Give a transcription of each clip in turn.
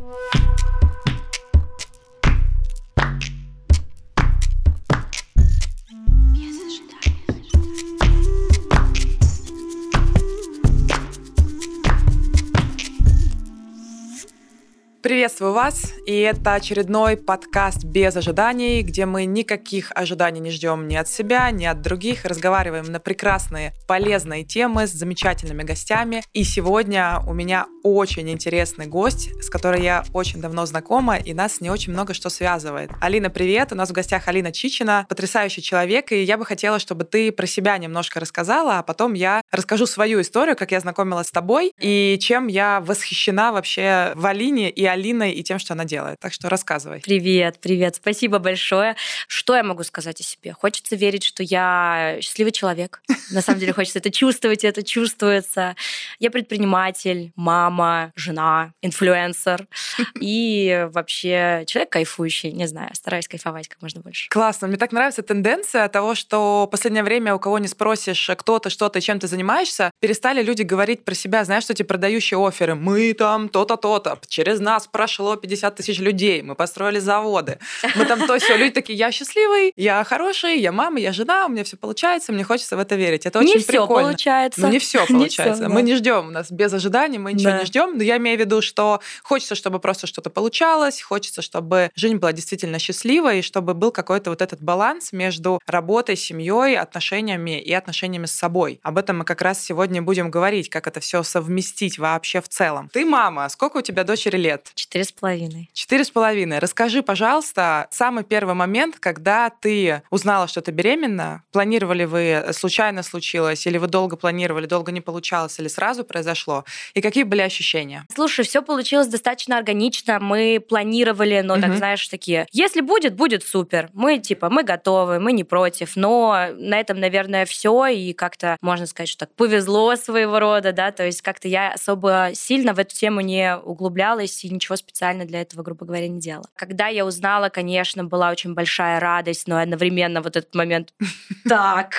Yeah. Приветствую вас, и это очередной подкаст без ожиданий, где мы никаких ожиданий не ждем ни от себя, ни от других, разговариваем на прекрасные, полезные темы с замечательными гостями. И сегодня у меня очень интересный гость, с которой я очень давно знакома, и нас не очень много что связывает. Алина, привет! У нас в гостях Алина Чичина, потрясающий человек, и я бы хотела, чтобы ты про себя немножко рассказала, а потом я расскажу свою историю, как я знакомилась с тобой, и чем я восхищена вообще в Алине и Алиной и тем, что она делает. Так что рассказывай. Привет, привет. Спасибо большое. Что я могу сказать о себе? Хочется верить, что я счастливый человек. На самом деле хочется это чувствовать, это чувствуется. Я предприниматель, мама, жена, инфлюенсер и вообще человек кайфующий. Не знаю, стараюсь кайфовать как можно больше. Классно. Мне так нравится тенденция того, что в последнее время у кого не спросишь, кто ты, что ты, чем ты занимаешься, перестали люди говорить про себя, знаешь, что эти продающие оферы. Мы там то-то, то-то. Через нас нас прошло 50 тысяч людей, мы построили заводы, мы там то все. Люди такие, я счастливый, я хороший, я мама, я жена, у меня все получается, мне хочется в это верить. Это не очень все прикольно. получается. Ну, не все получается. Не всё, мы да. не ждем, у нас без ожиданий, мы ничего Да. не ждем. Но я имею в виду, что хочется, чтобы просто что-то получалось, хочется, чтобы жизнь была действительно счастливой, и чтобы был какой-то вот этот баланс между работой, семьей, отношениями и отношениями с собой. Об этом мы как раз сегодня будем говорить, как это все совместить вообще в целом. Ты мама, сколько у тебя дочери лет? Четыре с половиной. Четыре с половиной. Расскажи, пожалуйста, самый первый момент, когда ты узнала, что ты беременна. Планировали вы, случайно случилось, или вы долго планировали, долго не получалось, или сразу произошло? И какие были ощущения? Слушай, все получилось достаточно органично. Мы планировали, но так Мгм. знаешь, такие. Если будет, будет супер. Мы типа, мы готовы, мы не против. Но на этом, наверное, все. И как-то можно сказать, что так повезло своего рода, да. То есть как-то я особо сильно в эту тему не углублялась и ничего специально для этого, грубо говоря, не делала. Когда я узнала, конечно, была очень большая радость, но одновременно вот этот момент. Так,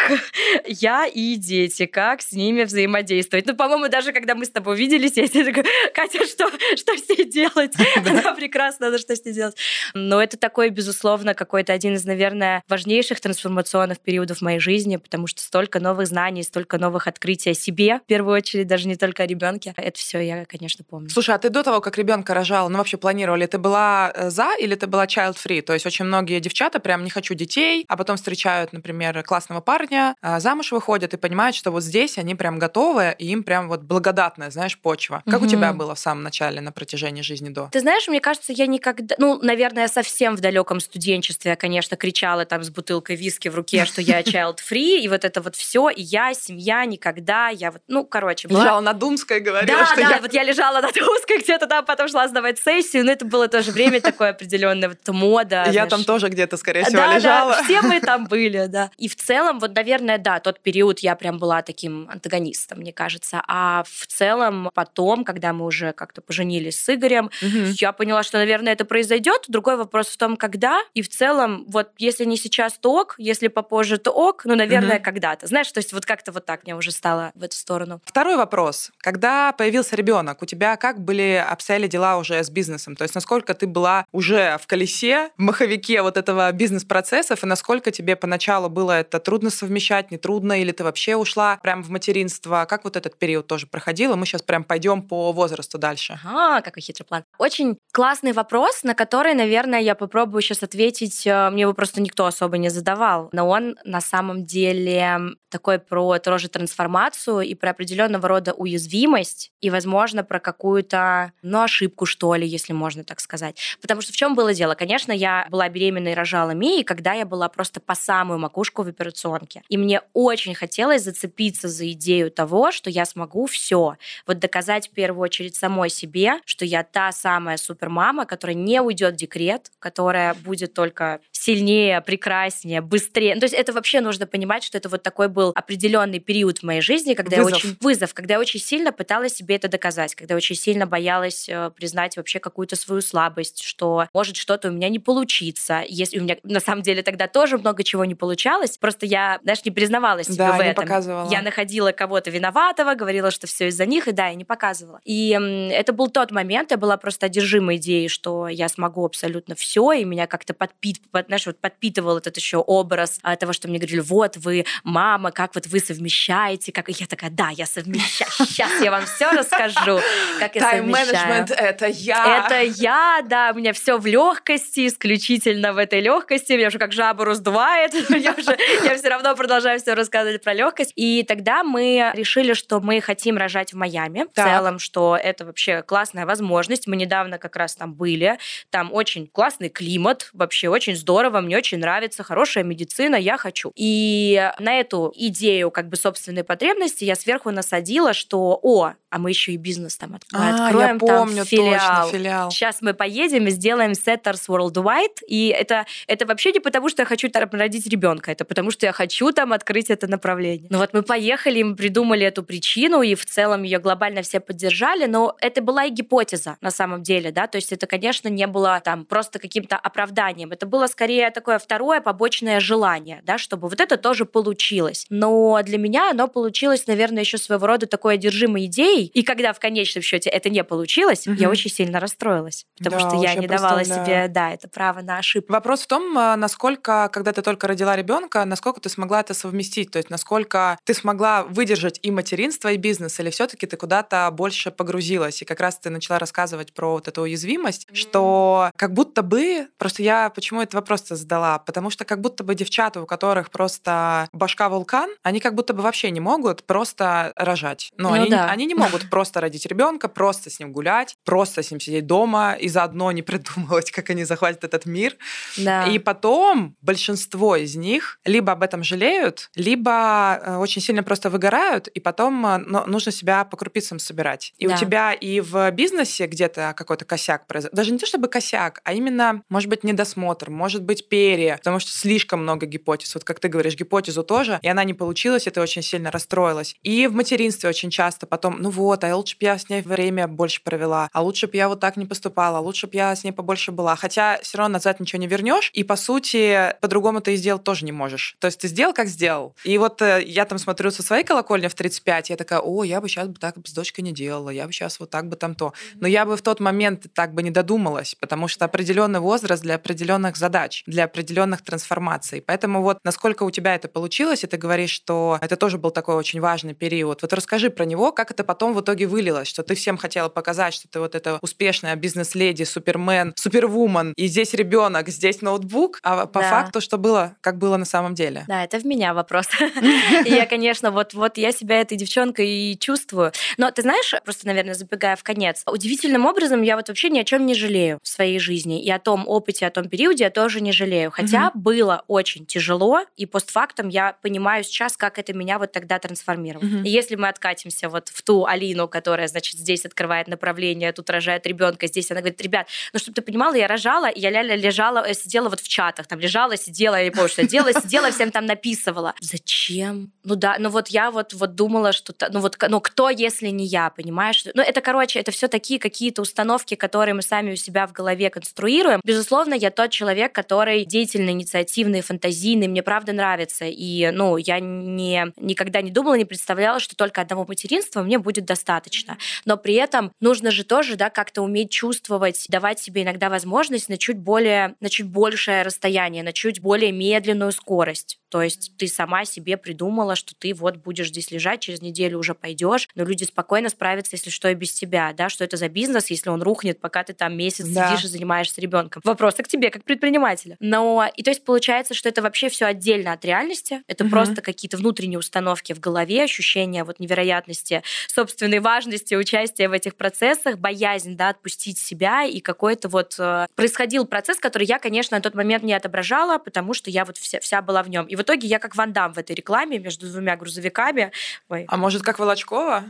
я и дети, как с ними взаимодействовать? Ну, по-моему, даже когда мы с тобой виделись, я тебе такая, Катя, что, что с ней делать? Она прекрасно, она что с ней делать? Но это такой, безусловно, какой-то один из, наверное, важнейших трансформационных периодов в моей жизни, потому что столько новых знаний, столько новых открытий о себе, в первую очередь, даже не только о ребенке. Это все я, конечно, помню. Слушай, а ты до того, как ребенка рожала, ну вообще планировали, ты была э, за или ты была child free? То есть очень многие девчата прям не хочу детей, а потом встречают, например, классного парня, а, замуж выходят и понимают, что вот здесь они прям готовы, и им прям вот благодатная, знаешь, почва. Как у Мгм. тебя было в самом начале на протяжении жизни до? Ты знаешь, мне кажется, я никогда, ну, наверное, совсем в далеком студенчестве я, конечно, кричала там с бутылкой виски в руке, что я child free, и вот это вот все, и я, семья, никогда, я вот, ну, короче, Лежала на Думской говорила, Да, что да, я... вот я лежала на Тузской где-то там, потом шла сдавать сессию, но это было тоже время такое определенное, вот мода. Я знаешь. там тоже где-то, скорее всего, Да, лежала. да, все мы там были, да. И в целом, вот, наверное, да, тот период я прям была таким антагонистом, мне кажется. А в целом потом, когда мы уже как-то поженились с Игорем, Мгм. я поняла, что, наверное, это произойдет. Другой вопрос в том, когда. И в целом, вот если не сейчас, то ок, если попозже, то ок, ну, наверное, Мгм. когда-то. Знаешь, то есть вот как-то вот так мне уже стало в эту сторону. Второй вопрос. Когда появился ребенок, у тебя как были обстояли дела уже с бизнесом? То есть насколько ты была уже в колесе, в маховике вот этого бизнес-процессов, и насколько тебе поначалу было это трудно совмещать, не трудно, или ты вообще ушла прям в материнство? Как вот этот период тоже проходил? И мы сейчас прям пойдем по возрасту дальше. Ага, какой хитрый план. Очень классный вопрос, на который, наверное, я попробую сейчас ответить. э, Мне его просто никто особо не задавал. Но он на самом деле такой про тоже трансформацию и про определенного рода уязвимость и, возможно, про какую-то, ну, ошибку, что ли, если можно так сказать. Потому что в чем было дело? Конечно, я была беременна и рожала Мии, когда я была просто по самую макушку в операционке. И мне очень хотелось зацепиться за идею того, что я смогу все. Вот доказать в первую очередь самой себе, что я та самая супермама, которая не уйдет в декрет, которая будет только сильнее, прекраснее, быстрее. То есть это вообще нужно понимать, что это вот такой был определенный период в моей жизни, когда вызов. я очень вызов, когда я очень сильно пыталась себе это доказать, когда я очень сильно боялась э, признать вообще какую-то свою слабость, что может что-то у меня не получится. Если у меня на самом деле тогда тоже много чего не получалось, просто я, знаешь, не признавалась себе да, в этом. показывала. Я находила кого-то виноватого, говорила, что все из-за них, и да, я не показывала. И это был тот момент, я была просто одержима идеей, что я смогу абсолютно все, и меня как-то подпит, под, знаешь, вот подпитывал этот еще образ а, того, что мне говорили, вот вы мама, как вот вы совмещаете, как и я такая, да, я совмещаю, сейчас я вам все расскажу, как я совмещаю. Тайм-менеджмент — это я. Это я, да, у меня все в легкости, исключительно в этой легкости, меня уже как жаба раздувает, я уже, я все равно продолжаю все рассказывать про легкость. И тогда мы решили, что мы хотим рожать в Майами, так. в целом, что это вообще классная возможность. Мы недавно как раз там были, там очень классный климат, вообще очень здорово, мне очень нравится, хорошая медицина, я хочу. И на эту идею как бы собственной потребности я сверху насадила, что, о, а мы еще и бизнес там а, откроем, я помню, там филиал. Точно, филиал. Сейчас мы поедем и сделаем Setters Worldwide, и это, это вообще не потому, что я хочу там родить ребенка, это потому, что я хочу там открыть это направление. Ну вот мы поехали, мы придумали эту причину, и в целом ее глобально все поддержали, но это была и гипотеза на самом деле, да, то есть это, конечно, не было там просто каким-то оправданием, это было скорее такое второе побочное желание, да, чтобы вот это тоже получилось. Но для меня оно получилось, наверное, еще своего рода такой одержимой идеей, и когда в конечном счете это не получилось, угу. я очень сильно расстроилась, потому да, что я не давала себе, да, это право на ошибку. Вопрос в том, а, насколько, когда ты только родила ребенка, насколько ты смогла это совместить, то есть насколько ты смогла выдержать и материнство, и бизнес, или все-таки ты куда-то больше погрузилась, и как раз ты начала рассказывать про вот эту уязвимость, mm-hmm. что как будто бы, просто я почему этот вопрос задала, потому что как будто бы девчата, у которых просто башка вулкан, они как будто бы вообще не могут просто рожать. Ну, ну они, да. они не могут просто родить ребенка, просто с ним гулять, просто с ним сидеть дома и заодно не придумывать, как они захватят этот мир. Да. И потом большинство из них либо об этом жалеют, либо э, очень сильно просто выгорают, и потом э, нужно себя по крупицам собирать. И да. у тебя и в бизнесе где-то какой-то косяк произошел. Даже не то чтобы косяк, а именно, может быть, недосмотр, может быть, перья, потому что слишком много гипотез. Вот как ты говоришь, гипотезу тоже, и она не получилась, и ты очень сильно расстроилась. И в материнстве очень часто потом, ну вот, а лучше бы я с ней время больше провела, а лучше бы я вот так не поступала, а лучше бы я с ней побольше была. Хотя все равно назад ничего не вернешь, и по сути по-другому ты и сделать тоже не можешь. То есть ты сделал, как сделал. И вот э, я там смотрю со своей колокольни в 35, я такая, о, я бы сейчас бы так с дочкой не делала, я бы сейчас вот так бы там то. Но я бы в тот момент так бы не додумалась, потому что определенный возраст для определенных задач, для определенных трансформаций. Поэтому вот насколько у тебя это получилось, и ты говоришь, что это тоже был такой очень важный период. Вот расскажи про него, как это потом в итоге вылилось, что ты всем хотела показать, что ты вот эта успешная бизнес-леди, супермен, супервумен, и здесь ребенок, здесь ноутбук, а по да. факту что было, как было на самом деле? Да, это в меня вопрос. Я, конечно, вот, вот я себя этой девчонкой и чувствую. Но ты знаешь, просто, наверное, забегая в конец, удивительным образом я вот вообще ни о чем не жалею в своей жизни. И о том опыте, о том периоде я тоже не жалею. Хотя было очень тяжело, и постфактум я понимаю сейчас, как это меня вот тогда трансформировало. И если мы откатимся вот в ту Алину, которая, значит, здесь открывает направление, тут рожает ребенка, здесь она говорит, ребят, ну чтобы ты понимала, я рожала, и я ляля лежала, э, сидела вот в чатах, там лежала, сидела, я не помню, что делала, сидела, всем там написывала. Зачем? Ну да, ну вот я вот, вот думала, что, ну вот, ну кто, если не я, понимаешь? Ну это, короче, это все такие какие-то установки, которые мы сами у себя в голове конструируем. Безусловно, я тот человек, который деятельный, инициативный, фантазийный, мне правда нравится. И, ну, я не, никогда не думала, не представляла, что только одного материнства мне будет достаточно. Но при этом нужно же тоже, да, как-то уметь чувствовать, давать себе иногда возможность на чуть более, на чуть большее расстояние, на чуть более медленную скорость. То есть ты сама себе придумала, что ты вот будешь здесь лежать, через неделю уже пойдешь, но люди спокойно справятся, если что, и без тебя, да, что это за бизнес, если он рухнет, пока ты там месяц да. сидишь и занимаешься ребенком. Вопросы к тебе, как предпринимателя. Но, и то есть получается, что это вообще все отдельно от реальности, это угу. просто какие-то внутренние установки в голове, ощущения вот невероятности собственной важности участия в этих процессах, боязнь, да, отпустить себя, и какой-то вот э, происходил процесс, который я, конечно, на тот момент не отображала, потому что я вот вся, вся была в нем. И в итоге я как Ван Дам в этой рекламе между двумя грузовиками. Ой. А может, как Волочкова?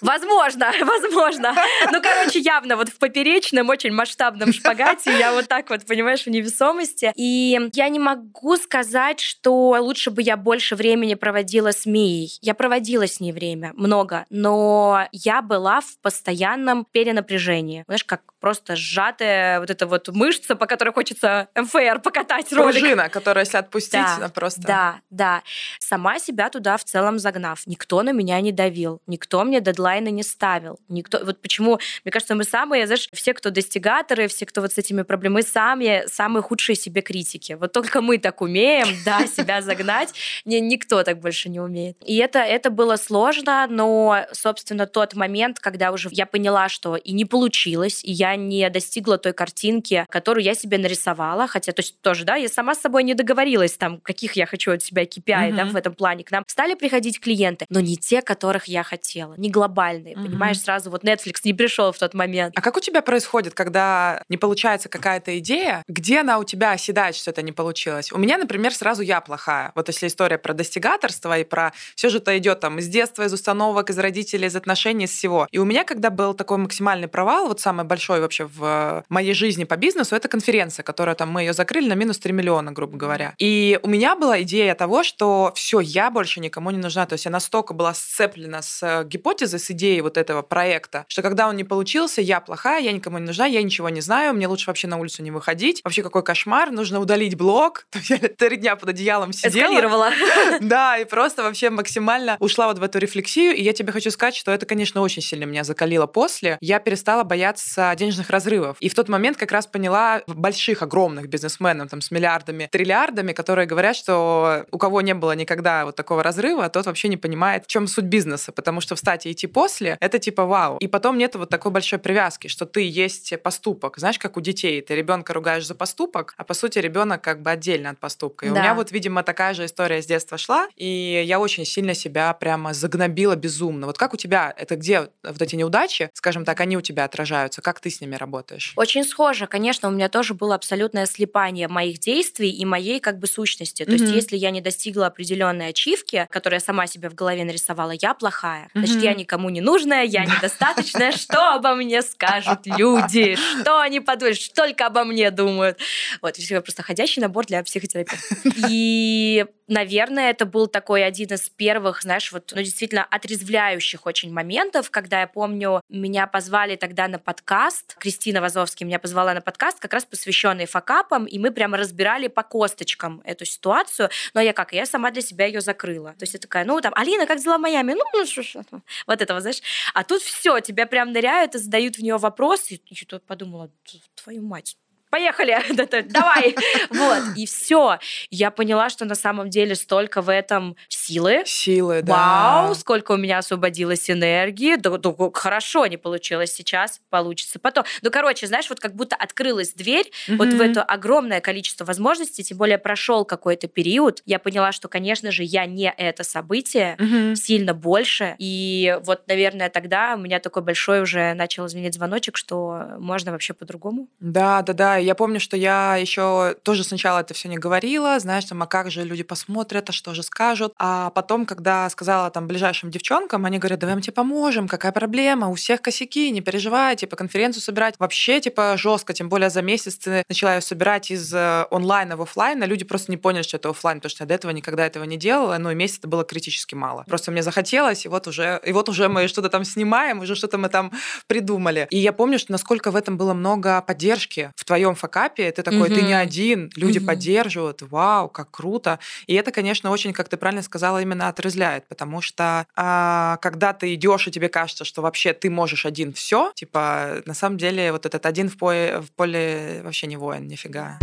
Возможно, возможно. Ну, короче, явно вот в поперечном, очень масштабном шпагате я вот так вот, понимаешь, в невесомости. И я не могу сказать, что лучше бы я больше времени проводила с Мией. Я проводила с ней время, много, но я была в постоянном перенапряжении. Знаешь, как просто сжатая вот эта вот мышца, по которой хочется МФР покатать ролик. Пружина, которая, если отпустить, да, она просто... Да, да. Сама себя туда в целом загнав. Никто на меня не давил, никто мне дедлайны не ставил. Никто... Вот почему, мне кажется, мы самые, знаешь, все, кто достигаторы, все, кто вот с этими проблемами, сами, самые худшие себе критики. Вот только мы так умеем, да, себя загнать. Никто так больше не умеет. И это, это было сложно, но, собственно, тот момент, когда уже я поняла, что и не получилось, и я не достигла той картинки, которую я себе нарисовала, хотя, то есть тоже, да, я сама с собой не договорилась там, каких я хочу от себя KPI, mm-hmm. да, в этом плане. К нам стали приходить клиенты, но не те, которых я хотела, не глобальные, mm-hmm. понимаешь, сразу вот Netflix не пришел в тот момент. А как у тебя происходит, когда не получается какая-то идея, где она у тебя оседает, что это не получилось? У меня, например, сразу я плохая. Вот если история про достигаторство и про все же это идет там из детства, из установок, из родителей, из отношений, из всего. И у меня, когда был такой максимальный провал, вот самый большой вообще в моей жизни по бизнесу, это конференция, которая там мы ее закрыли на минус 3 миллиона, грубо говоря. И у меня была идея того, что все, я больше никому не нужна. То есть я настолько была сцеплена с гипотезой, с идеей вот этого проекта, что когда он не получился, я плохая, я никому не нужна, я ничего не знаю, мне лучше вообще на улицу не выходить. Вообще какой кошмар, нужно удалить блог. Я три дня под одеялом сидела. Эскалировала. Да, и просто вообще максимально ушла вот в эту рефлексию. И я тебе хочу сказать, что это, конечно, очень сильно меня закалило после. Я перестала бояться денежных разрывов. И в тот момент как раз поняла больших, огромных бизнесменов там, с миллиардами, триллиардами, которые говорят, что у кого не было никогда вот такого разрыва, тот вообще не понимает, в чем суть бизнеса. Потому что встать и идти после — это типа вау. И потом нет вот такой большой привязки, что ты есть поступок. Знаешь, как у детей. Ты ребенка ругаешь за поступок, а по сути ребенок как бы отдельно от поступка. И да. у меня вот, видимо, такая же история с детства шла, и я очень сильно себя прямо загнобила безумно. Вот как у тебя, это где вот эти неудачи, скажем так, они у тебя отражаются? Как ты с ними работаешь? Очень схоже. Конечно, у меня тоже было абсолютное слепание моих действий и моей как бы сущности. То mm-hmm. есть если я не достигла определенной ачивки, которую я сама себе в голове нарисовала, я плохая. Значит, я никому не нужная, я недостаточная. Что обо мне скажут люди? Что они подумают? Только обо мне думают. Вот, я просто ходящий набор для психотерапевта. И наверное, это был такой один из первых, знаешь, вот, ну, действительно отрезвляющих очень моментов, когда я помню, меня позвали тогда на подкаст, Кристина Вазовский меня позвала на подкаст, как раз посвященный факапам, и мы прямо разбирали по косточкам эту ситуацию, но я как, я сама для себя ее закрыла. То есть я такая, ну, там, Алина, как дела в Майами? Ну, ну что, что, вот этого, знаешь. А тут все, тебя прям ныряют и задают в нее вопросы, и я подумала, твою мать, поехали, давай. Вот, и все. Я поняла, что на самом деле столько в этом силы. Силы, да. Вау, сколько у меня освободилось энергии. Да, да, хорошо не получилось сейчас, получится потом. Ну, короче, знаешь, вот как будто открылась дверь mm-hmm. вот в это огромное количество возможностей, тем более прошел какой-то период. Я поняла, что, конечно же, я не это событие, mm-hmm. сильно больше. И вот, наверное, тогда у меня такой большой уже начал звенеть звоночек, что можно вообще по-другому. Да, да, да я помню, что я еще тоже сначала это все не говорила, знаешь, там, а как же люди посмотрят, а что же скажут. А потом, когда сказала там ближайшим девчонкам, они говорят, давай мы тебе поможем, какая проблема, у всех косяки, не переживай, типа конференцию собирать вообще типа жестко, тем более за месяц ты начала ее собирать из э, онлайна в офлайн, а люди просто не поняли, что это офлайн, потому что я до этого никогда этого не делала, ну и месяц это было критически мало. Просто мне захотелось, и вот уже, и вот уже мы что-то там снимаем, уже что-то мы там придумали. И я помню, что насколько в этом было много поддержки в твоем факапе, ты такой, ты не один, люди поддерживают, вау, как круто. И это, конечно, очень, как ты правильно сказала, именно отрезляет, потому что а, когда ты идешь и тебе кажется, что вообще ты можешь один все, типа на самом деле вот этот один в поле, в поле вообще не воин, нифига.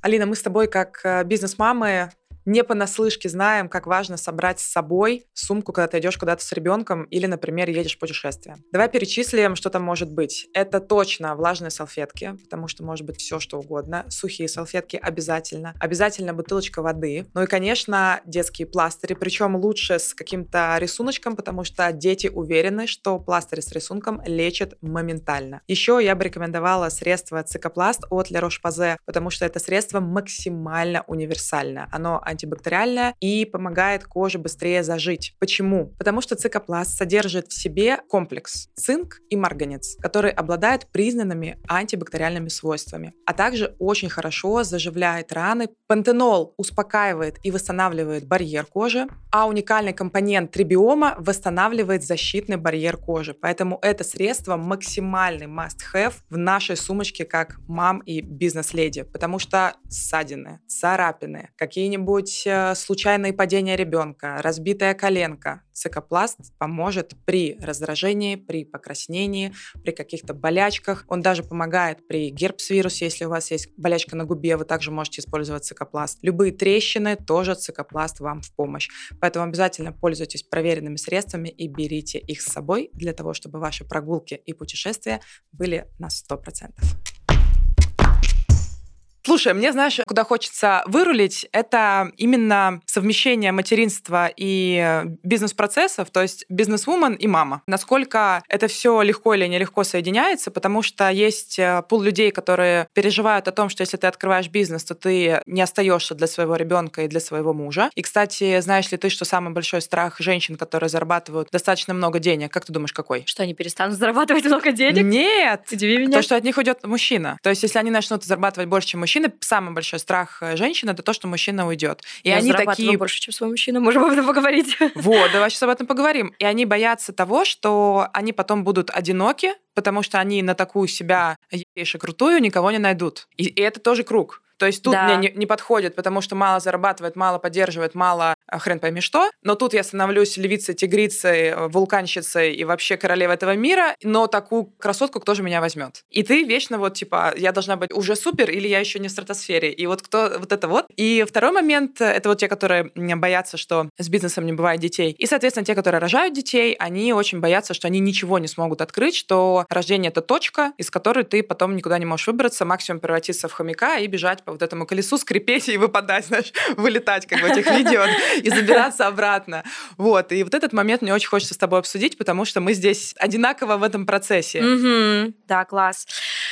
Алина, мы с тобой как э, бизнес-мамы не понаслышке знаем, как важно собрать с собой сумку, когда ты идешь куда-то с ребенком или, например, едешь в путешествие. Давай перечислим, что там может быть. Это точно влажные салфетки, потому что может быть все, что угодно. Сухие салфетки обязательно. Обязательно бутылочка воды. Ну и, конечно, детские пластыри, причем лучше с каким-то рисуночком, потому что дети уверены, что пластыри с рисунком лечат моментально. Еще я бы рекомендовала средство цикопласт от La Roche-Posay, потому что это средство максимально универсальное. Оно антибактериальное и помогает коже быстрее зажить. Почему? Потому что цикопласт содержит в себе комплекс цинк и марганец, который обладает признанными антибактериальными свойствами, а также очень хорошо заживляет раны. Пантенол успокаивает и восстанавливает барьер кожи, а уникальный компонент трибиома восстанавливает защитный барьер кожи. Поэтому это средство максимальный must-have в нашей сумочке как мам и бизнес-леди, потому что ссадины, царапины, какие-нибудь э, случайные падения ребенка, разбитая коленка, цикопласт поможет при раздражении, при покраснении, при каких-то болячках. Он даже помогает при герпс-вирусе, если у вас есть болячка на губе, вы также можете использовать цикопласт. Любые трещины, тоже цикопласт вам в помощь. Поэтому обязательно пользуйтесь проверенными средствами и берите их с собой для того, чтобы ваши прогулки и путешествия были на 100%. Слушай, мне, знаешь, куда хочется вырулить, это именно совмещение материнства и бизнес-процессов, то есть бизнес-вумен и мама. Насколько это все легко или нелегко соединяется, потому что есть э, пул людей, которые переживают о том, что если ты открываешь бизнес, то ты не остаешься для своего ребенка и для своего мужа. И, кстати, знаешь ли ты, что самый большой страх женщин, которые зарабатывают достаточно много денег, как ты думаешь, какой? Что они перестанут зарабатывать много денег? Нет! Удиви меня. То, что от них уйдет мужчина. То есть, если они начнут зарабатывать больше, чем мужчина, самый большой страх э, женщины это то, что мужчина уйдет. И Я они такие больше, чем свой мужчина. Можем об этом поговорить. Вот, давай сейчас об этом поговорим. И они боятся того, что они потом будут одиноки, потому что они на такую себя ейши крутую никого не найдут. И, и это тоже круг. То есть тут да. мне не, не подходит, потому что мало зарабатывает, мало поддерживает, мало а, хрен пойми что. Но тут я становлюсь львицей, тигрицей, э, вулканщицей и вообще королевой этого мира, но такую красотку кто же меня возьмет? И ты вечно вот типа, я должна быть уже супер или я еще не в стратосфере? И вот кто вот это вот. И второй момент, это вот те, которые боятся, что с бизнесом не бывает детей. И, соответственно, те, которые рожают детей, они очень боятся, что они ничего не смогут открыть, что рождение — это точка, из которой ты потом никуда не можешь выбраться, максимум превратиться в хомяка и бежать вот этому колесу, скрипеть и выпадать, знаешь, вылетать, как в этих видео, и забираться обратно. Вот. И вот этот момент мне очень хочется с тобой обсудить, потому что мы здесь одинаково в этом процессе. Да, класс.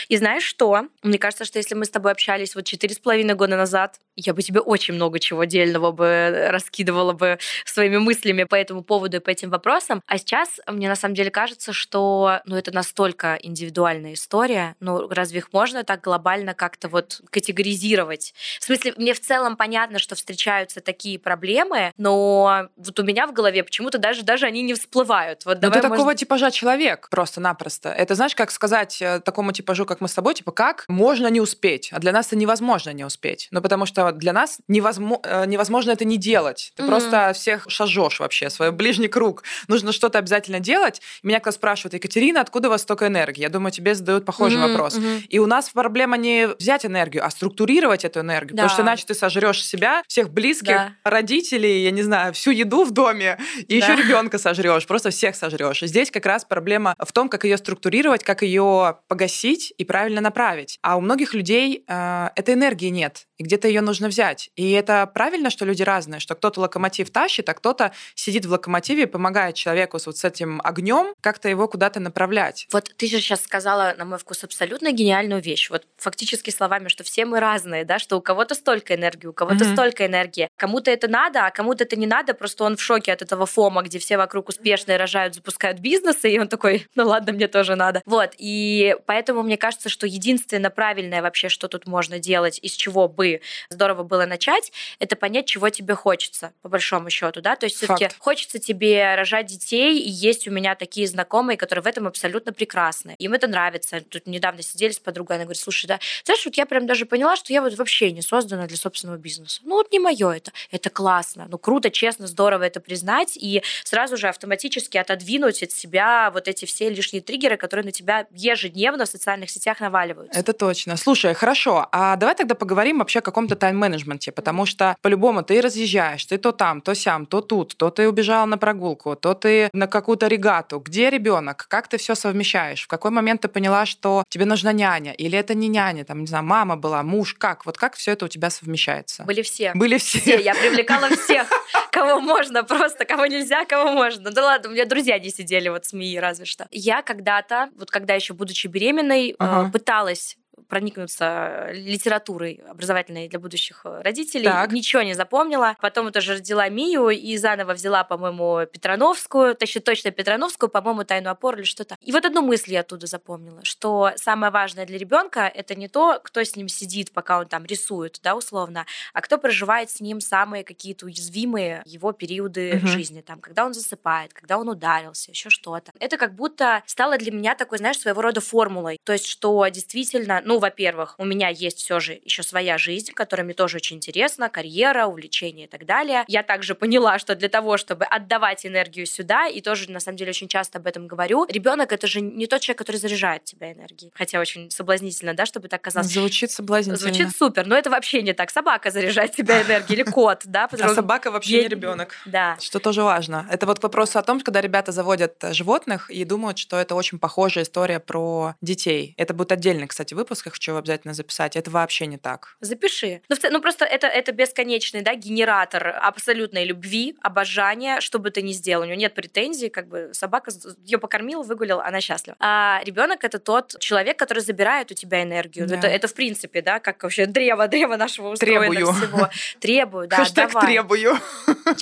И знаешь что? Мне кажется, что если мы с тобой общались вот четыре с половиной года назад, я бы тебе очень много чего дельного бы раскидывала бы своими мыслями по этому поводу и по этим вопросам. А сейчас мне на самом деле кажется, что ну, это настолько индивидуальная история. Ну, разве их можно так глобально как-то вот категоризировать? В смысле, мне в целом понятно, что встречаются такие проблемы, но вот у меня в голове почему-то даже, даже они не всплывают. Вот давай, ты может... такого типажа человек просто-напросто. Это знаешь, как сказать э, такому типажу, как мы с тобой, типа, как можно не успеть? А для нас это невозможно не успеть. Ну, потому что для нас невозможно, э, невозможно это не делать. Ты mm-hmm. просто всех шажешь вообще, свой ближний круг. Нужно что-то обязательно делать. Меня кто спрашивает, Екатерина, откуда у вас столько энергии? Я думаю, тебе задают похожий mm-hmm. вопрос. Mm-hmm. И у нас проблема не взять энергию, а структурировать эту энергию. Да. Потому что иначе ты сожрешь себя, всех близких, да. родителей, я не знаю, всю еду в доме, и да. еще ребенка сожрешь, просто всех сожрешь. Здесь как раз проблема в том, как ее структурировать, как ее погасить и правильно направить. А у многих людей э, этой энергии нет, и где-то ее нужно взять. И это правильно, что люди разные, что кто-то локомотив тащит, а кто-то сидит в локомотиве и помогает человеку с вот с этим огнем как-то его куда-то направлять. Вот ты же сейчас сказала, на мой вкус, абсолютно гениальную вещь. Вот фактически словами, что все мы разные, да, что у кого-то столько энергии, у кого-то mm-hmm. столько энергии. Кому-то это надо, а кому-то это не надо, просто он в шоке от этого фома, где все вокруг успешные рожают, запускают бизнесы, и он такой, ну ладно, мне тоже надо. Вот, и поэтому мне кажется, что единственное правильное вообще, что тут можно делать, из чего бы здорово было начать, это понять, чего тебе хочется, по большому счету, да, то есть все-таки хочется тебе рожать детей, и есть у меня такие знакомые, которые в этом абсолютно прекрасны. Им это нравится. Тут недавно сидели с подругой, она говорит, слушай, да, знаешь, вот я прям даже поняла, что я вот вообще не создана для собственного бизнеса. Ну вот не мое это. Это классно, ну круто, честно, здорово это признать и сразу же автоматически отодвинуть от себя вот эти все лишние триггеры, которые на тебя ежедневно в социальных сетях наваливаются. Это точно. Слушай, хорошо, а давай тогда поговорим вообще о каком-то тайм тайм-менеджменте, потому что по-любому ты разъезжаешь, ты то там, то сям, то тут, то ты убежал на прогулку, то ты на какую-то регату. Где ребенок? Как ты все совмещаешь? В какой момент ты поняла, что тебе нужна няня? Или это не няня, там, не знаю, мама была, муж? Как? Вот как все это у тебя совмещается? Были все. Были все. все. Я привлекала всех, кого можно, просто кого нельзя, кого можно. Да ладно, у меня друзья не сидели вот СМИ разве что. Я когда-то, вот когда еще будучи беременной, ага. пыталась проникнуться литературой образовательной для будущих э, родителей. Так. Ничего не запомнила. Потом это же родила Мию и заново взяла, по-моему, Петрановскую, точно, точно Петрановскую, по-моему, Тайну опору или что-то. И вот одну мысль я оттуда запомнила, что самое важное для ребенка это не то, кто с ним сидит, пока он там рисует, да, условно, а кто проживает с ним самые какие-то уязвимые его периоды угу. жизни, там, когда он засыпает, когда он ударился, еще что-то. Это как будто стало для меня такой, знаешь, своего рода формулой. То есть, что действительно, ну, во-первых, у меня есть все же еще своя жизнь, которая мне тоже очень интересна, карьера, увлечения и так далее. Я также поняла, что для того, чтобы отдавать энергию сюда, и тоже на самом деле очень часто об этом говорю, ребенок это же не тот человек, который заряжает тебя энергией. Хотя очень соблазнительно, да, чтобы так казалось. Звучит соблазнительно. Звучит супер, но это вообще не так. Собака заряжает тебя энергией, или кот, да? А собака вообще не ребенок. Да. Что тоже важно. Это вот к вопросу о том, когда ребята заводят животных и думают, что это очень похожая история про детей. Это будет отдельный, кстати, выпуск выпуск, я хочу обязательно записать. Это вообще не так. Запиши. Ну, ну просто это, это бесконечный да, генератор абсолютной любви, обожания, что бы ты ни сделал. У него нет претензий, как бы собака ее покормила, выгулил, она счастлива. А ребенок это тот человек, который забирает у тебя энергию. Да. Это, это в принципе, да, как вообще древо, древо нашего устроено Требую. всего. Требую, да, Хэштег давай. требую.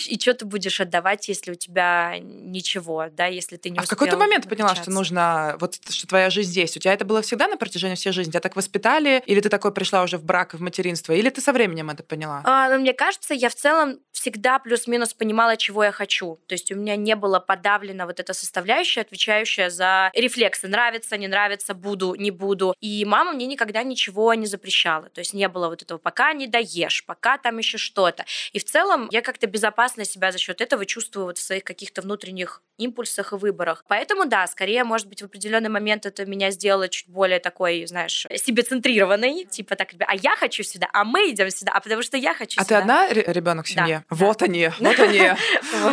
И что ты будешь отдавать, если у тебя ничего, да, если ты не А в какой-то момент поняла, что нужно, вот что твоя жизнь здесь. У тебя это было всегда на протяжении всей жизни? Так воспитали? Или ты такой пришла уже в брак, в материнство? Или ты со временем это поняла? А, ну, мне кажется, я в целом всегда плюс-минус понимала, чего я хочу. То есть у меня не было подавлена вот эта составляющая, отвечающая за рефлексы. Нравится, не нравится, буду, не буду. И мама мне никогда ничего не запрещала. То есть не было вот этого пока не доешь, пока там еще что-то. И в целом я как-то безопасно себя за счет этого чувствую вот в своих каких-то внутренних импульсах и выборах. Поэтому да, скорее, может быть, в определенный момент это меня сделало чуть более такой, знаешь, себе центрированной. Типа так, а я хочу сюда, а мы идем сюда, а потому что я хочу а сюда. А ты одна ребенок в семье? Да. Вот они, вот они.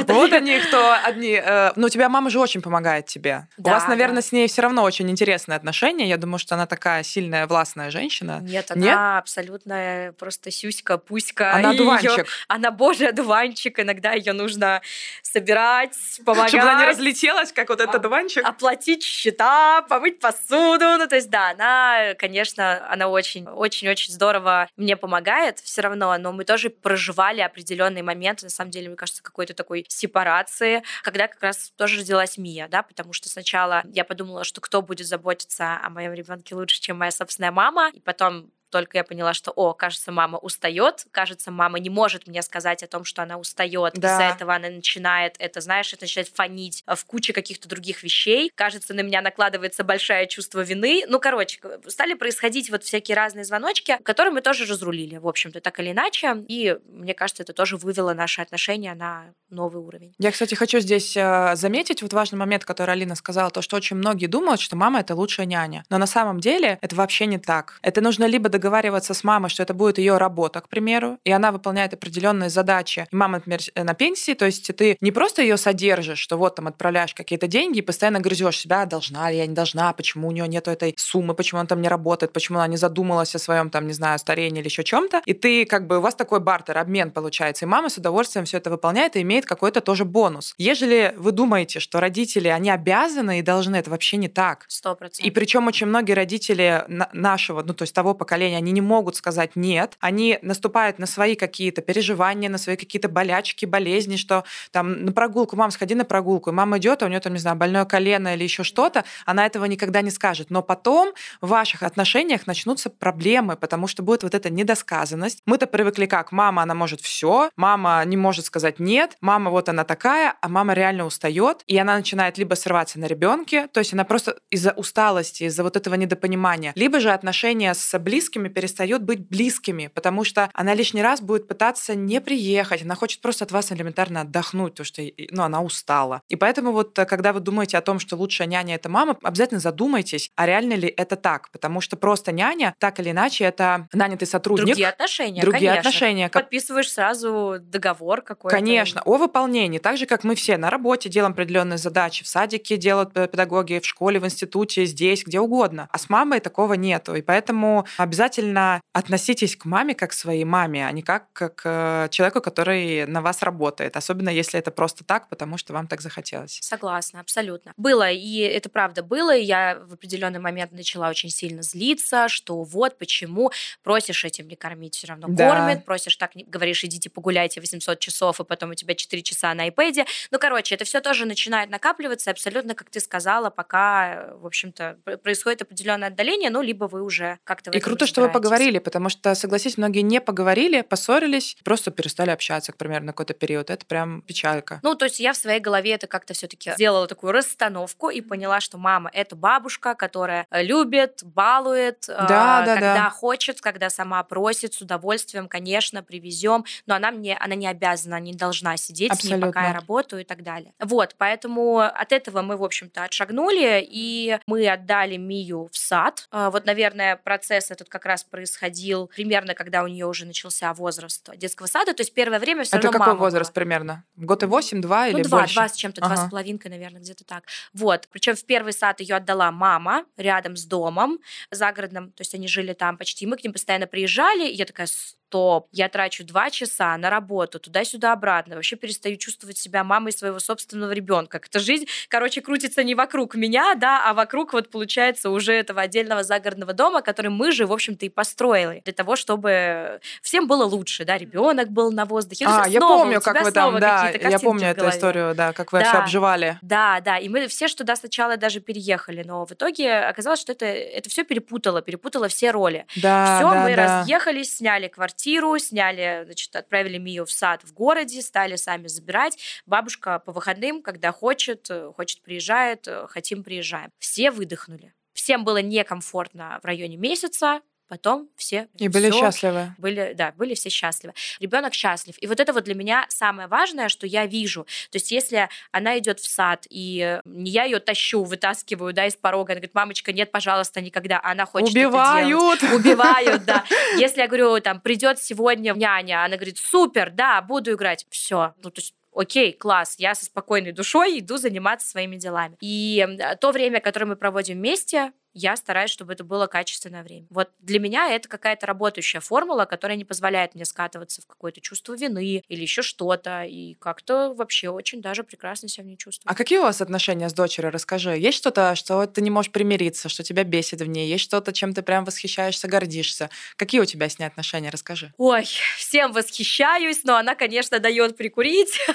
Вот они, кто одни. Э, ну, у тебя мама же очень помогает тебе. У вас, наверное, с ней все равно очень интересные отношения. Я думаю, что она такая сильная, властная женщина. Нет, она абсолютно просто сюська, пуська. Она дуванчик. Она божий дуванчик. Иногда ее нужно собирать, помогать. Чтобы она не разлетелась, как вот этот дуванчик. Оплатить счета, помыть посуду. Ну, то есть, да, она, конечно, она очень, очень-очень здорово мне помогает все равно, но мы тоже проживали определенные моменты, на самом деле, мне кажется, какой-то такой сепарации, когда как раз тоже родилась Мия, да, потому что сначала я подумала, что кто будет заботиться о моем ребенке лучше, чем моя собственная мама, и потом только я поняла, что, о, кажется, мама устает, кажется, мама не может мне сказать о том, что она устает. Да. Из-за этого она начинает это, знаешь, это начинает фонить в куче каких-то других вещей. Кажется, на меня накладывается большое чувство вины. Ну, короче, стали происходить вот всякие разные звоночки, которые мы тоже разрулили, в общем-то, так или иначе. И мне кажется, это тоже вывело наши отношения на новый уровень. Я, кстати, хочу здесь э, заметить вот важный момент, который Алина сказала, то, что очень многие думают, что мама — это лучшая няня. Но на самом деле это вообще не так. Это нужно либо договариваться с мамой, что это будет ее работа, к примеру, и она выполняет определенные задачи. И мама, например, э, на пенсии, то есть ты не просто ее содержишь, что вот там отправляешь какие-то деньги и постоянно грызешь себя, должна ли я, не должна, почему у нее нет этой суммы, почему она там не работает, почему она не задумалась о своем там, не знаю, старении или еще чем-то. И ты как бы, у вас такой бартер, обмен получается. И мама с удовольствием все это выполняет и имеет какой-то тоже бонус. Ежели вы думаете, что родители, они обязаны и должны, это вообще не так. Сто процентов. И причем очень многие родители нашего, ну то есть того поколения, состоянии, они не могут сказать нет, они наступают на свои какие-то переживания, на свои какие-то болячки, болезни, что там на прогулку, мам, сходи на прогулку, и мама идет, а у нее там, не знаю, больное колено или еще что-то, она этого никогда не скажет. Но потом в ваших отношениях начнутся проблемы, потому что будет вот эта недосказанность. Мы-то привыкли как? Мама, она может все, мама не может сказать нет, мама вот она такая, а мама реально устает, и она начинает либо срываться на ребенке, то есть она просто из-за усталости, из-за вот этого недопонимания, либо же отношения с близкими близкими перестают быть близкими, потому что она лишний раз будет пытаться не приехать, она хочет просто от вас элементарно отдохнуть, потому что ну, она устала. И поэтому вот э, когда вы думаете о том, что лучшая няня — это мама, обязательно задумайтесь, а реально ли это так, потому что просто няня, так или иначе, это нанятый сотрудник. Другие отношения, Другие конечно. отношения. Подписываешь сразу договор какой-то. Конечно, о выполнении. Так же, как мы все на работе делаем определенные задачи, в садике делают э, педагоги, в школе, в институте, здесь, где угодно. А с мамой такого нету. И поэтому обязательно относитесь к маме как к своей маме, а не как к э, человеку, который на вас работает. Особенно если это просто так, потому что вам так захотелось. Согласна, абсолютно. Было, и это правда было, и я в определенный момент начала очень сильно злиться, что вот почему просишь этим не кормить, все равно да. кормит, просишь так, говоришь, идите погуляйте 800 часов, и потом у тебя 4 часа на iPad. Ну, короче, это все тоже начинает накапливаться, абсолютно, как ты сказала, пока, в общем-то, происходит определенное отдаление, ну, либо вы уже как-то И круто, что вы поговорили, потому что, согласись, многие не поговорили, поссорились, просто перестали общаться, к примеру, на какой-то период. Это прям печалька. Ну, то есть я в своей голове это как-то все-таки сделала такую расстановку и поняла, что мама это бабушка, которая любит, балует, да, э, да, когда да. хочет, когда сама просит, с удовольствием, конечно, привезем, но она мне, она не обязана, не должна сидеть Абсолютно. с ней, пока я работаю и так далее. Вот, поэтому от этого мы, в общем-то, отшагнули, и мы отдали Мию в сад. Э, вот, наверное, процесс этот как раз происходил примерно, когда у нее уже начался возраст детского сада, то есть первое время все Это равно какой возраст была. примерно? Год и восемь, два Ну, или два, больше? два с чем-то, два Ага. с половинкой, наверное, где-то так. Вот. Причем в первый сад ее отдала мама рядом с домом загородным. То есть они жили там почти. Мы к ним постоянно приезжали. И я такая, стоп, я трачу два часа на работу туда-сюда обратно. Вообще перестаю чувствовать себя мамой своего собственного ребенка. Как-то жизнь, короче, крутится не вокруг меня, да, а вокруг вот получается уже этого отдельного загородного дома, который мы же, в общем-то, и построили для того, чтобы всем было лучше, да, ребенок был на воздухе. Ну, А, я снова помню, как вы там, да, я помню эту историю, да, как вы Да. все обживали. Да, да, и мы все ж туда сначала даже переехали, но в итоге оказалось, что это, это все перепутало, перепутало все роли. Да, все, да, мы да. разъехались, сняли квартиру, сняли, значит, отправили Мию в сад в городе, стали сами забирать. Бабушка по выходным, когда хочет, э, хочет приезжает, э, хотим приезжаем. Все выдохнули. Всем было некомфортно в районе месяца, потом все И были всё счастливы. были, да, были все счастливы. Ребенок счастлив. И вот это вот для меня самое важное, что я вижу. То есть если она идет в сад, и не я ее тащу, вытаскиваю, да, из порога, она говорит, мамочка, нет, пожалуйста, никогда. А Она хочет это делать. Убивают! Убивают, да. Если я говорю, там, придет сегодня няня, она говорит, супер, да, буду играть. Все. Ну, то есть Окей, класс, я со спокойной душой иду заниматься своими делами. И то время, которое мы проводим вместе, я стараюсь, чтобы это было качественное время. Вот для меня это какая-то работающая формула, которая не позволяет мне скатываться в какое-то чувство вины или еще что-то. И как-то вообще очень даже прекрасно себя в ней чувствую. А какие у вас отношения с дочерью? Расскажи. Есть что-то, что ты не можешь примириться, что тебя бесит в ней? Есть что-то, чем ты прям восхищаешься, гордишься? Какие у тебя с ней отношения? Расскажи. Ой, всем восхищаюсь, но она, конечно, дает прикурить.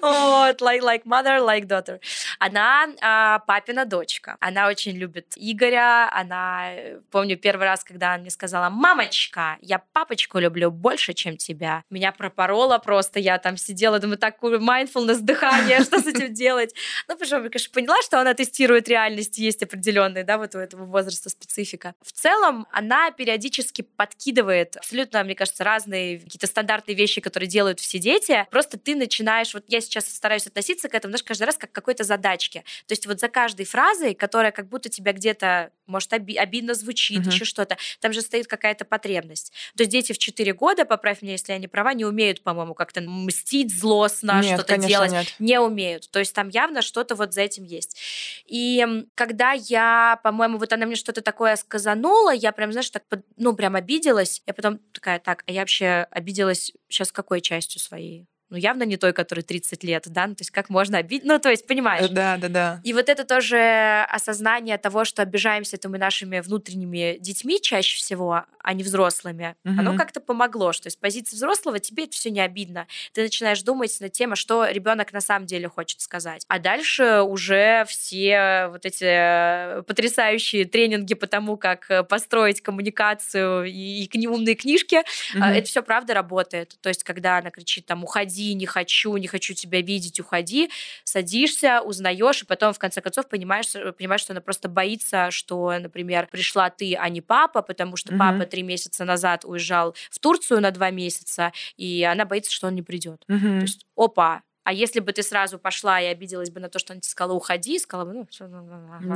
Вот, like, mother, like daughter. Она а, папина дочка. Она очень любит Игоря. Она, э, помню, первый раз, когда она мне сказала, мамочка, я папочку люблю больше, чем тебя. Меня пропороло просто. Я там сидела, думаю, такую mindfulness, дыхание, что с этим делать? Ну, потому что я, конечно, поняла, что она тестирует реальность, есть определенные, да, вот у этого возраста специфика. В целом, она периодически подкидывает абсолютно, мне кажется, разные какие-то стандартные вещи, которые делают все дети. Просто ты начинаешь, вот я сейчас стараюсь относиться к этому, знаешь, каждый раз как к какой-то задачке. То есть вот за каждой фразой, которая как будто тебя где-то, может, оби- обидно звучит, Мгм. еще что-то, там же стоит какая-то потребность. То есть дети в 4 года, поправь меня, если я не права, не умеют, по-моему, как-то мстить злостно, нет, что-то конечно, делать нет. не умеют. То есть там явно что-то вот за этим есть. И когда я, по-моему, вот она мне что-то такое сказанула, я прям, знаешь, так, ну, прям обиделась. Я потом такая, так, а я вообще обиделась сейчас какой частью своей? Ну, явно не той, которой 30 лет, да? Ну, то есть как можно обидеть? Ну, то есть, понимаешь? Да, да, да. И вот это тоже осознание того, что обижаемся это мы нашими внутренними детьми чаще всего, а не взрослыми, Мгм. оно как-то помогло, что с позиции взрослого тебе это все не обидно. Ты начинаешь думать над тем, а что ребенок на самом деле хочет сказать. А дальше уже все вот эти потрясающие тренинги по тому, как э, построить коммуникацию и, и умные книжки, Мгм. Это все правда работает. То есть, когда она кричит там «уходи», уходи, не хочу, не хочу тебя видеть, уходи, садишься, узнаешь, и потом в конце концов понимаешь, понимаешь, что она просто боится, что, например, пришла ты, а не папа, потому что угу. папа три месяца назад уезжал в Турцию на два месяца, и она боится, что он не придет. Угу. То есть, опа, а если бы ты сразу пошла и обиделась бы на то, что она тебе сказала, уходи, сказала бы, ну, все,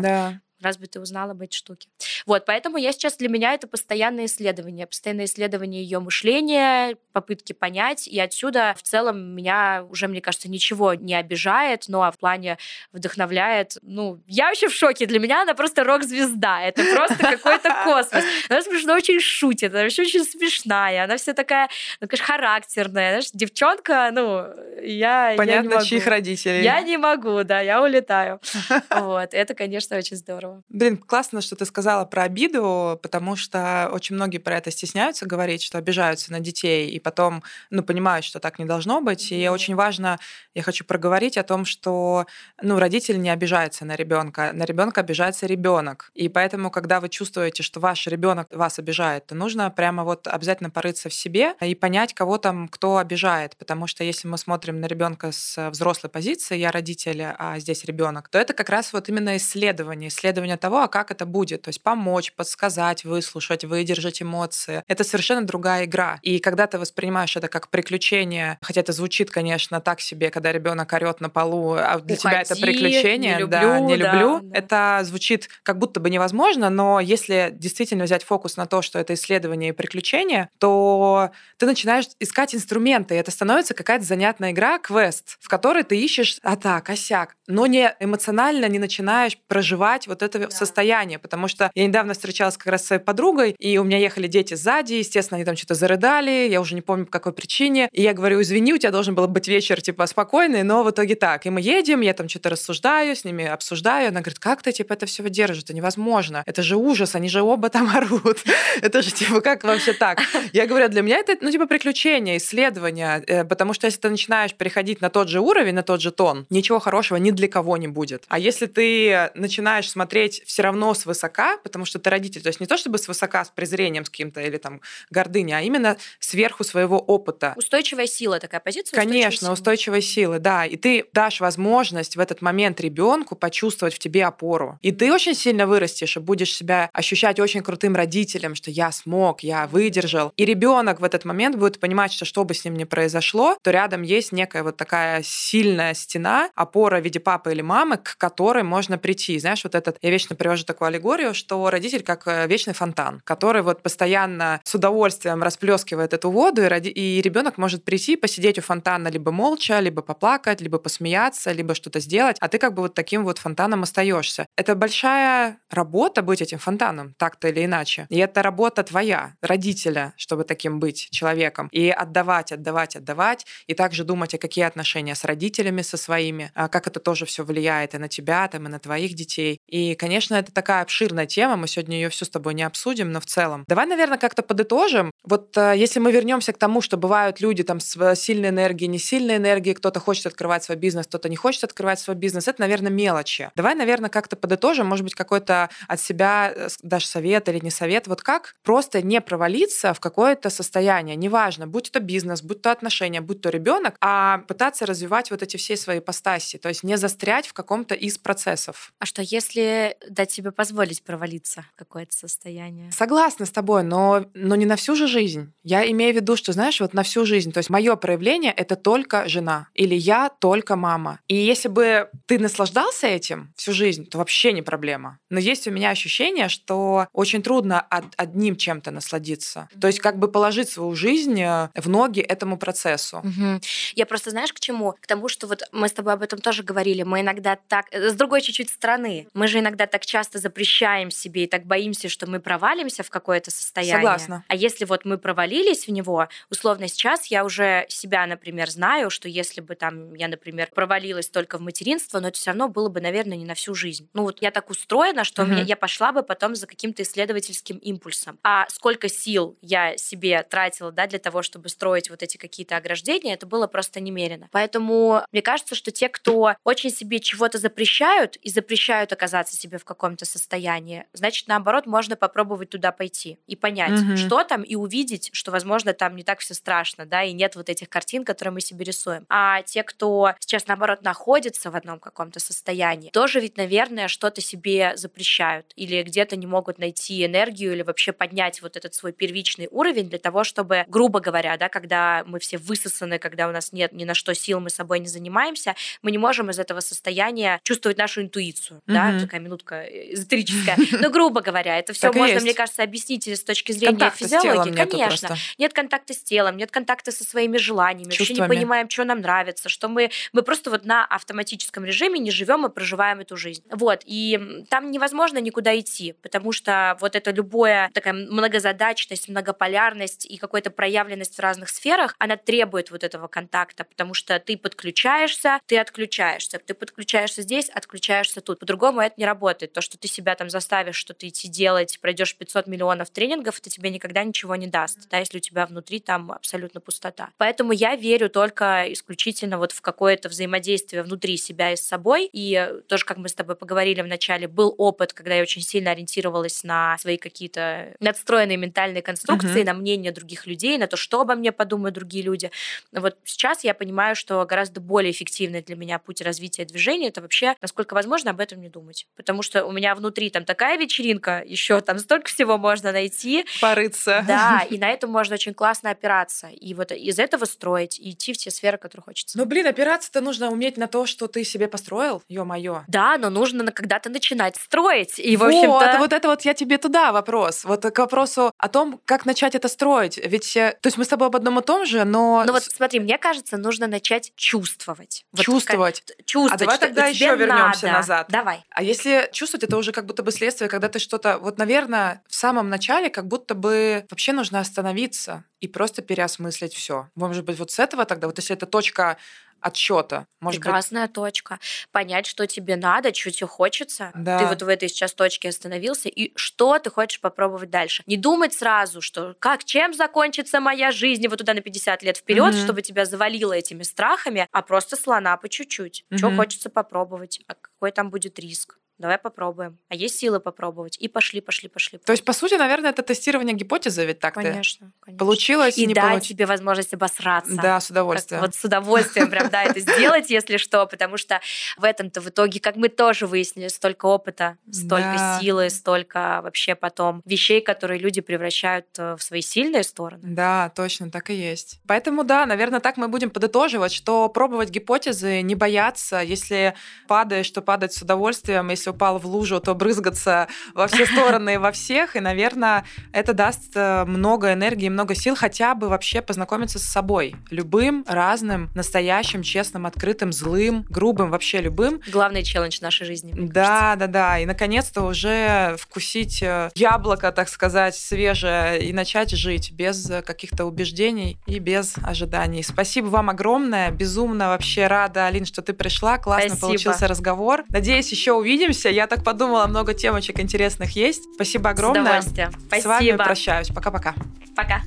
да раз бы ты узнала об этой штуке. Вот, поэтому я сейчас для меня это постоянное исследование, постоянное исследование ее мышления, попытки понять, и отсюда в целом меня уже, мне кажется, ничего не обижает, но в плане вдохновляет. Ну, я вообще в шоке, для меня она просто рок-звезда, это просто какой-то космос. Она смешно очень шутит, она вообще очень смешная, она вся такая, ну, конечно, характерная, знаешь, девчонка, ну, я, Понятно, я не могу. чьих родителей. Я не могу, да, я улетаю. Вот, это, конечно, очень здорово здорово. Блин, классно, что ты сказала про обиду, потому что очень многие про это стесняются говорить, что обижаются на детей, и потом, ну, понимают, что так не должно быть. И очень важно, я хочу проговорить о том, что, ну, родитель не обижается на ребенка, на ребенка обижается ребенок. И поэтому, когда вы чувствуете, что ваш ребенок вас обижает, то нужно прямо вот обязательно порыться в себе и понять, кого там кто обижает. Потому что если мы смотрим на ребенка с взрослой позиции, я родитель, а здесь ребенок, то это как раз вот именно исследование, исследование исследование того, а как это будет. То есть помочь, подсказать, выслушать, выдержать эмоции. Это совершенно другая игра. И когда ты воспринимаешь это как приключение, хотя это звучит, конечно, так себе, когда ребенок орет на полу, а для Уходи, тебя это приключение, не люблю, да, не да, люблю, да. это звучит как будто бы невозможно, но если действительно взять фокус на то, что это исследование и приключение, то ты начинаешь искать инструменты, и это становится какая-то занятная игра, квест, в которой ты ищешь а так, осяк, но не эмоционально не начинаешь проживать вот это да. состояние, потому что я недавно встречалась как раз с своей подругой, и у меня ехали дети сзади, естественно, они там что-то зарыдали, я уже не помню по какой причине, и я говорю, извини, у тебя должен был быть вечер, типа, спокойный, но в итоге так. И мы едем, я там что-то рассуждаю, с ними обсуждаю, она говорит, как ты, типа, это все выдержишь, это невозможно, это же ужас, они же оба там орут, это же, типа, как вообще так? Я говорю, для меня это, ну, типа, приключение, исследование, э, потому что если ты начинаешь переходить на тот же уровень, на тот же тон, ничего хорошего ни для кого не будет. А если ты начинаешь смотреть смотреть все равно свысока, потому что ты родитель. То есть не то чтобы свысока с презрением с каким-то или там гордыней, а именно сверху своего опыта. Устойчивая сила такая позиция? Конечно, устойчивая сила, да. И ты дашь возможность в этот момент ребенку почувствовать в тебе опору. И ты очень сильно вырастешь и будешь себя ощущать очень крутым родителем, что я смог, я выдержал. И ребенок в этот момент будет понимать, что что бы с ним ни произошло, то рядом есть некая вот такая сильная стена, опора в виде папы или мамы, к которой можно прийти. Знаешь, вот этот я вечно привожу такую аллегорию, что родитель как э, вечный фонтан, который вот постоянно с удовольствием расплескивает эту воду, и, роди... и ребенок может прийти, посидеть у фонтана либо молча, либо поплакать, либо посмеяться, либо что-то сделать, а ты как бы вот таким вот фонтаном остаешься. Это большая работа быть этим фонтаном, так-то или иначе. И это работа твоя, родителя, чтобы таким быть человеком. И отдавать, отдавать, отдавать, и также думать, а какие отношения с родителями, со своими, а как это тоже все влияет и на тебя, там, и на твоих детей. И, конечно, это такая обширная тема, мы сегодня ее всю с тобой не обсудим, но в целом. Давай, наверное, как-то подытожим. Вот э, если мы вернемся к тому, что бывают люди там с э, сильной энергией, не сильной энергией, кто-то хочет открывать свой бизнес, кто-то не хочет открывать свой бизнес, это, наверное, мелочи. Давай, наверное, как-то подытожим, может быть, какой-то от себя э, дашь совет или не совет. Вот как просто не провалиться в какое-то состояние, неважно, будь то бизнес, будь то отношения, будь то ребенок, а пытаться развивать вот эти все свои постаси, то есть не застрять в каком-то из процессов. А что если дать себе позволить провалиться в какое-то состояние. Согласна с тобой, но, но не на всю же жизнь. Я имею в виду, что, знаешь, вот на всю жизнь. То есть мое проявление — это только жена. Или я только мама. И если бы ты наслаждался этим всю жизнь, то вообще не проблема. Но есть у меня ощущение, что очень трудно одним чем-то насладиться. То есть как бы положить свою жизнь э, в ноги этому процессу. Угу. Я просто, знаешь, к чему? К тому, что вот мы с тобой об этом тоже говорили. Мы иногда так... Э, с другой чуть-чуть стороны. Мы же иногда так часто запрещаем себе и так боимся, что мы провалимся в какое-то состояние. Согласна. А если вот мы провалились в него, условно сейчас я уже себя, например, знаю, что если бы там я, например, провалилась только в материнство, но это все равно было бы, наверное, не на всю жизнь. Ну вот я так устроена, что угу. меня, я пошла бы потом за каким-то исследовательским импульсом. А сколько сил я себе тратила, да, для того, чтобы строить вот эти какие-то ограждения, это было просто немерено. Поэтому мне кажется, что те, кто очень себе чего-то запрещают и запрещают оказаться себе в каком-то состоянии, значит, наоборот, можно попробовать туда пойти и понять, Мгм. что там, и увидеть, что, возможно, там не так все страшно, да, и нет вот этих картин, которые мы себе рисуем. А те, кто сейчас, наоборот, находится в одном каком-то состоянии, тоже ведь, наверное, что-то себе запрещают или где-то не могут найти энергию или вообще поднять вот этот свой первичный уровень для того, чтобы, грубо говоря, да, когда мы все высосаны, когда у нас нет ни на что сил, мы собой не занимаемся, мы не можем из этого состояния чувствовать нашу интуицию, да, Мгм. такая минутка эзотерическая. Но, грубо говоря, это все можно, мне кажется, объяснить с точки зрения Контакта физиологии. Конечно. Нет контакта с телом, нет контакта со своими желаниями, вообще не понимаем, что нам нравится, что мы, мы просто вот на автоматическом режиме не живем и проживаем эту жизнь. Вот, и там невозможно никуда идти, потому что вот это любое такая многозадачность, многополярность и какая-то проявленность в разных сферах, она требует вот этого контакта, потому что ты подключаешься, ты отключаешься, ты подключаешься здесь, отключаешься тут. По-другому это не работает. То, что ты себя там заставишь что-то идти делать, пройдешь 500 миллионов тренингов, это тебе никогда ничего не даст, да, если у тебя внутри там абсолютно пустота. Поэтому я верю только исключительно вот в какое-то взаимодействие внутри себя и с собой. И э, тоже, как мы с тобой поговорили в начале, был опыт, когда я очень сильно ориентировалась на свои какие-то надстроенные ментальные конструкции, Мгм. на мнение других людей, на то, что обо мне подумают другие люди. Вот сейчас я понимаю, что гораздо более эффективный для меня путь развития движения это вообще, насколько возможно, об этом не думать. Потому что у меня внутри там такая вечеринка, еще там столько всего можно найти. Порыться. Да, и на этом можно очень классно опираться. И вот из этого строить, и идти в те сферы, которые хочется. Ну, блин, опираться-то нужно уметь на то, что ты себе построил, ё-моё. Да, но нужно когда-то начинать строить. И, в вот, общем-то... вот это вот я тебе туда вопрос. Вот к вопросу о том, как начать это строить. Ведь, э, то есть мы с тобой об одном и том же, но Ну вот смотри, мне кажется, нужно начать чувствовать. Вот чувствовать. как- чувствовать. А давай тогда еще вернемся назад. Давай. А если чувствовать, это уже как будто бы следствие, когда ты что-то... Вот, наверное, в самом начале как будто бы вообще нужно остановиться и просто переосмыслить все. Может быть, вот с этого тогда, вот если это точка отсчета, может быть, Прекрасная точка. Понять, что тебе надо, что тебе хочется. Да. Ты вот в этой сейчас точке остановился, и что ты хочешь попробовать дальше. Не думать сразу, что как, чем закончится моя жизнь, вот туда на 50 лет вперед, Мгм. чтобы тебя завалило этими страхами, а просто слона по чуть-чуть. Что Мгм. хочется попробовать, а какой там будет риск. Давай попробуем. А есть силы попробовать. И пошли, пошли, пошли. То есть, по сути, наверное, это тестирование гипотезы, ведь так конечно, конечно. Получилось, И не дать получилось. тебе возможность обосраться. Да, с Как- удовольствием. Вот с удовольствием прям, да, это сделать, если что, потому что в этом-то в итоге, как мы тоже выяснили, столько опыта, столько Да. силы, столько вообще потом вещей, которые люди превращают э, в свои сильные стороны. Да, точно, так и есть. Поэтому, да, наверное, так мы будем подытоживать, что пробовать гипотезы, не бояться. Если падаешь, то падать с удовольствием. Если упал в лужу, то брызгаться во все стороны и во всех. И, наверное, это даст э, много энергии, много сил хотя бы вообще познакомиться с собой. Любым, разным, настоящим, честным, открытым, злым, грубым, вообще любым. Главный челлендж нашей жизни. Да, да, да. И наконец-то уже вкусить э, яблоко, так сказать, свежее и начать жить без э, каких-то убеждений и без ожиданий. Спасибо вам огромное. Безумно вообще рада, Алин, что ты пришла. Классно Спасибо. получился разговор. Надеюсь, еще увидимся увидимся. Я так подумала, много темочек интересных есть. Спасибо огромное. С удовольствием. Спасибо. С вами прощаюсь. Пока-пока. Пока. -пока.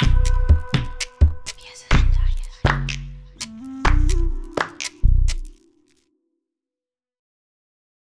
Пока.